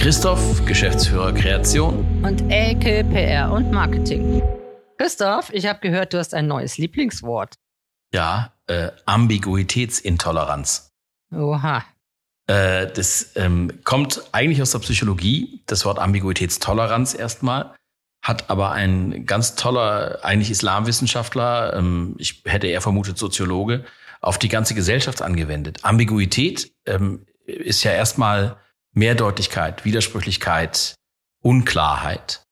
Christoph, Geschäftsführer Kreation. Und Elke, PR und Marketing. Christoph, ich habe gehört, du hast ein neues Lieblingswort. Ja, äh, Ambiguitätsintoleranz. Oha. Äh, das ähm, kommt eigentlich aus der Psychologie, das Wort Ambiguitätstoleranz erstmal, hat aber ein ganz toller, eigentlich Islamwissenschaftler, ähm, ich hätte eher vermutet Soziologe, auf die ganze Gesellschaft angewendet. Ambiguität ähm, ist ja erstmal Mehrdeutigkeit, Widersprüchlichkeit, Unklarheit.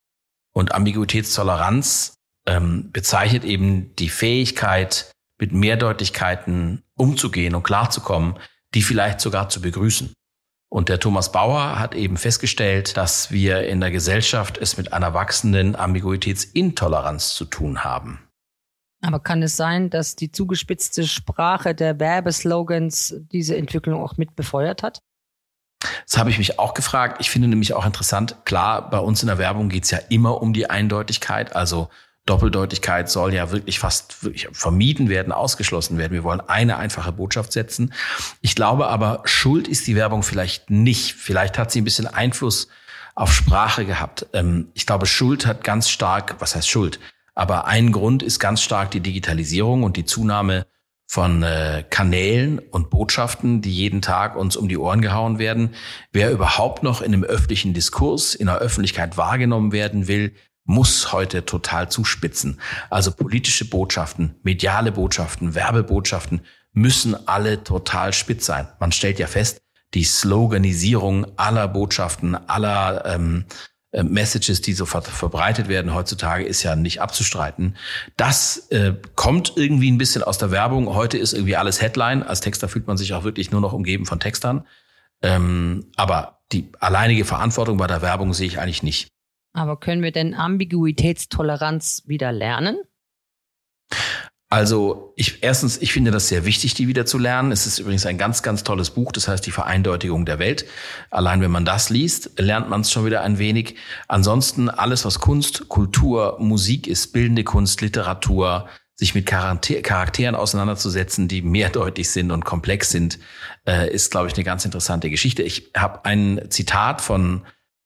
Und Ambiguitätstoleranz ähm, bezeichnet eben die Fähigkeit, mit Mehrdeutigkeiten umzugehen und klarzukommen, die vielleicht sogar zu begrüßen. Und der Thomas Bauer hat eben festgestellt, dass wir in der Gesellschaft es mit einer wachsenden Ambiguitätsintoleranz zu tun haben. Aber kann es sein, dass die zugespitzte Sprache der Werbeslogans diese Entwicklung auch mit befeuert hat? Das habe ich mich auch gefragt. Ich finde nämlich auch interessant, klar, bei uns in der Werbung geht es ja immer um die Eindeutigkeit. Also Doppeldeutigkeit soll ja wirklich fast wirklich vermieden werden, ausgeschlossen werden. Wir wollen eine einfache Botschaft setzen. Ich glaube aber, Schuld ist die Werbung vielleicht nicht. Vielleicht hat sie ein bisschen Einfluss auf Sprache gehabt. Ähm, ich glaube, Schuld hat ganz stark, was heißt Schuld? Aber ein Grund ist ganz stark die Digitalisierung und die Zunahme von äh, Kanälen und Botschaften, die jeden Tag uns um die Ohren gehauen werden. Wer überhaupt noch in einem öffentlichen Diskurs, in der Öffentlichkeit wahrgenommen werden will, muss heute total zuspitzen. Also politische Botschaften, mediale Botschaften, Werbebotschaften müssen alle total spitz sein. Man stellt ja fest, die Sloganisierung aller Botschaften, aller ähm, äh, Messages, die so ver verbreitet werden heutzutage, ist ja nicht abzustreiten. Das äh, kommt irgendwie ein bisschen aus der Werbung. Heute ist irgendwie alles Headline. Als Texter fühlt man sich auch wirklich nur noch umgeben von Textern. Ähm, aber die alleinige Verantwortung bei der Werbung sehe ich eigentlich nicht. Aber können wir denn Ambiguitätstoleranz wieder lernen? Also ich erstens, ich finde das sehr wichtig, die wieder zu lernen. Es ist übrigens ein ganz, ganz tolles Buch, das heißt die Vereindeutigung der Welt. Allein wenn man das liest, lernt man es schon wieder ein wenig. Ansonsten alles, was Kunst, Kultur, Musik ist, bildende Kunst, Literatur, sich mit Charakteren auseinanderzusetzen, die mehrdeutig sind und komplex sind, äh, ist, glaube ich, eine ganz interessante Geschichte. Ich habe ein Zitat von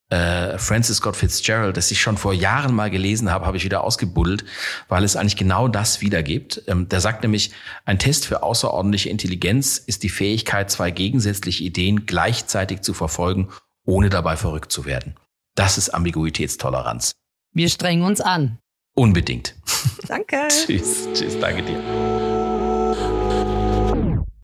äh, Francis Scott Fitzgerald, das ich schon vor Jahren mal gelesen habe, habe ich wieder ausgebuddelt, weil es eigentlich genau das wiedergibt. Ähm, der sagt nämlich, ein Test für außerordentliche Intelligenz ist die Fähigkeit, zwei gegensätzliche Ideen gleichzeitig zu verfolgen, ohne dabei verrückt zu werden. Das ist Ambiguitätstoleranz. Wir strengen uns an. Unbedingt. Danke. tschüss, tschüss, danke dir.